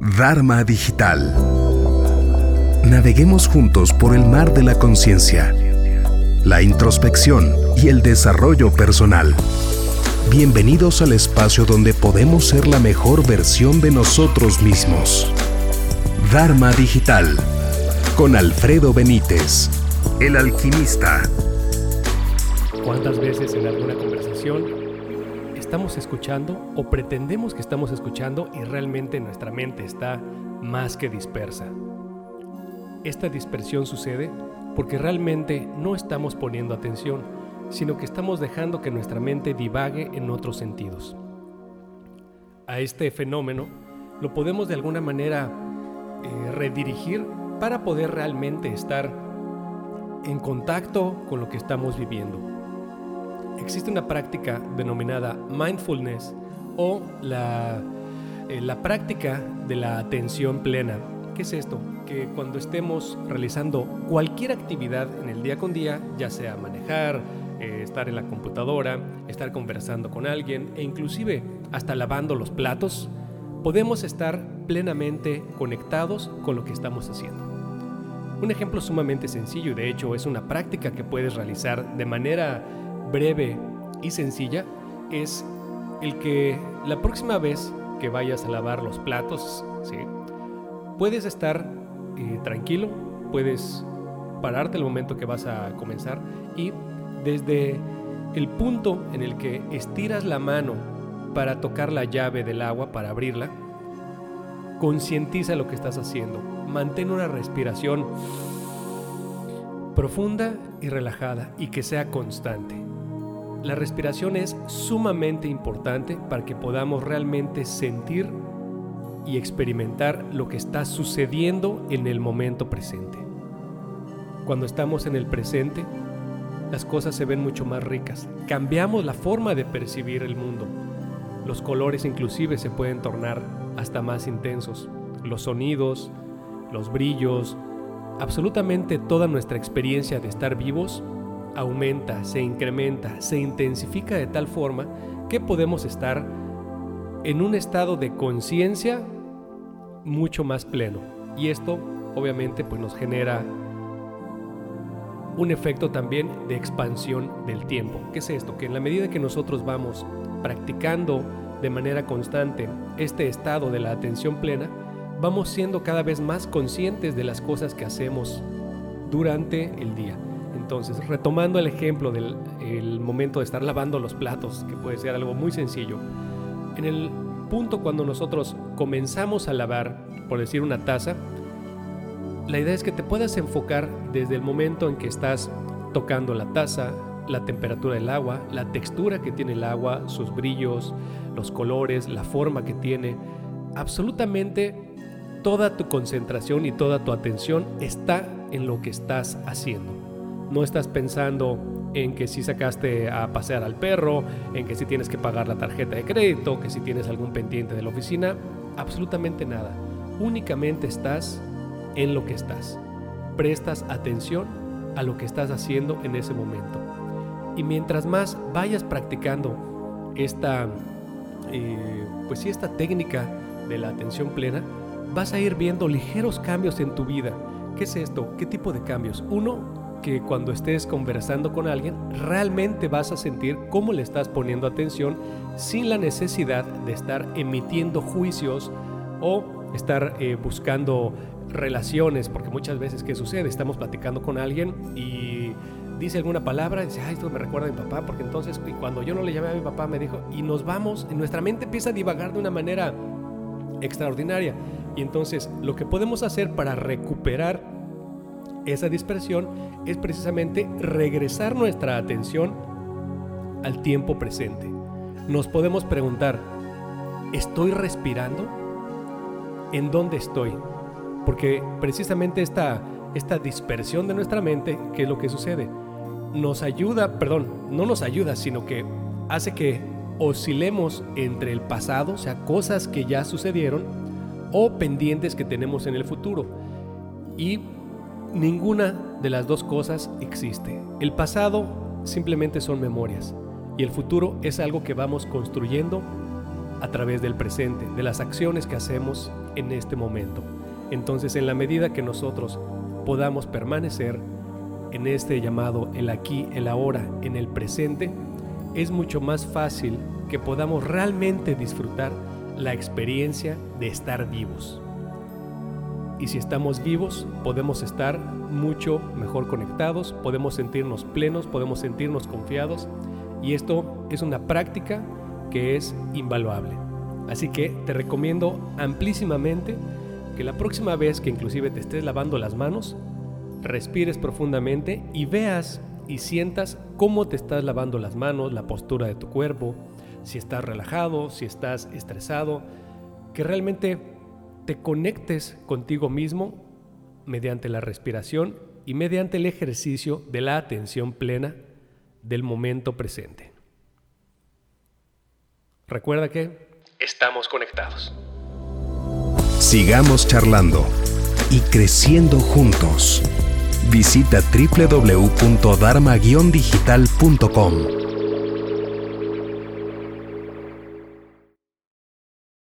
Dharma Digital. Naveguemos juntos por el mar de la conciencia, la introspección y el desarrollo personal. Bienvenidos al espacio donde podemos ser la mejor versión de nosotros mismos. Dharma Digital con Alfredo Benítez, el alquimista. ¿Cuántas veces en alguna conversación estamos escuchando o pretendemos que estamos escuchando y realmente nuestra mente está más que dispersa? Esta dispersión sucede porque realmente no estamos poniendo atención, sino que estamos dejando que nuestra mente divague en otros sentidos. A este fenómeno lo podemos de alguna manera eh, redirigir para poder realmente estar en contacto con lo que estamos viviendo. Existe una práctica denominada mindfulness o la, eh, la práctica de la atención plena. ¿Qué es esto? Que cuando estemos realizando cualquier actividad en el día con día, ya sea manejar, eh, estar en la computadora, estar conversando con alguien e inclusive hasta lavando los platos, podemos estar plenamente conectados con lo que estamos haciendo. Un ejemplo sumamente sencillo de hecho es una práctica que puedes realizar de manera breve y sencilla es el que la próxima vez que vayas a lavar los platos, ¿sí? puedes estar eh, tranquilo, puedes pararte el momento que vas a comenzar y desde el punto en el que estiras la mano para tocar la llave del agua, para abrirla, concientiza lo que estás haciendo. Mantén una respiración profunda y relajada y que sea constante. La respiración es sumamente importante para que podamos realmente sentir y experimentar lo que está sucediendo en el momento presente. Cuando estamos en el presente, las cosas se ven mucho más ricas. Cambiamos la forma de percibir el mundo. Los colores inclusive se pueden tornar hasta más intensos. Los sonidos, los brillos, absolutamente toda nuestra experiencia de estar vivos aumenta, se incrementa, se intensifica de tal forma que podemos estar en un estado de conciencia mucho más pleno. Y esto obviamente pues nos genera un efecto también de expansión del tiempo. ¿Qué es esto? Que en la medida que nosotros vamos practicando de manera constante este estado de la atención plena, vamos siendo cada vez más conscientes de las cosas que hacemos durante el día. Entonces, retomando el ejemplo del momento de estar lavando los platos, que puede ser algo muy sencillo, en el punto cuando nosotros comenzamos a lavar, por decir una taza, la idea es que te puedas enfocar desde el momento en que estás tocando la taza, la temperatura del agua, la textura que tiene el agua, sus brillos, los colores, la forma que tiene. Absolutamente toda tu concentración y toda tu atención está en lo que estás haciendo. No estás pensando en que si sacaste a pasear al perro, en que si tienes que pagar la tarjeta de crédito, que si tienes algún pendiente de la oficina, absolutamente nada. Únicamente estás en lo que estás. Prestas atención a lo que estás haciendo en ese momento. Y mientras más vayas practicando esta, eh, pues sí, esta técnica de la atención plena, vas a ir viendo ligeros cambios en tu vida. ¿Qué es esto? ¿Qué tipo de cambios? Uno, que cuando estés conversando con alguien, realmente vas a sentir cómo le estás poniendo atención sin la necesidad de estar emitiendo juicios o estar eh, buscando relaciones, porque muchas veces, ¿qué sucede? Estamos platicando con alguien y dice alguna palabra dice, ay, esto me recuerda a mi papá, porque entonces y cuando yo no le llamé a mi papá me dijo, y nos vamos, y nuestra mente empieza a divagar de una manera extraordinaria. Y entonces lo que podemos hacer para recuperar esa dispersión es precisamente regresar nuestra atención al tiempo presente. Nos podemos preguntar, ¿estoy respirando? ¿En dónde estoy? Porque precisamente esta, esta dispersión de nuestra mente, ¿qué es lo que sucede? Nos ayuda, perdón, no nos ayuda, sino que hace que oscilemos entre el pasado, o sea, cosas que ya sucedieron, o pendientes que tenemos en el futuro. Y ninguna de las dos cosas existe. El pasado simplemente son memorias y el futuro es algo que vamos construyendo a través del presente, de las acciones que hacemos en este momento. Entonces, en la medida que nosotros podamos permanecer en este llamado el aquí, el ahora, en el presente, es mucho más fácil que podamos realmente disfrutar la experiencia de estar vivos. Y si estamos vivos, podemos estar mucho mejor conectados, podemos sentirnos plenos, podemos sentirnos confiados. Y esto es una práctica que es invaluable. Así que te recomiendo amplísimamente que la próxima vez que inclusive te estés lavando las manos, respires profundamente y veas y sientas cómo te estás lavando las manos, la postura de tu cuerpo, si estás relajado, si estás estresado, que realmente te conectes contigo mismo mediante la respiración y mediante el ejercicio de la atención plena del momento presente. Recuerda que estamos conectados. Sigamos charlando y creciendo juntos. Visita www.dharma-digital.com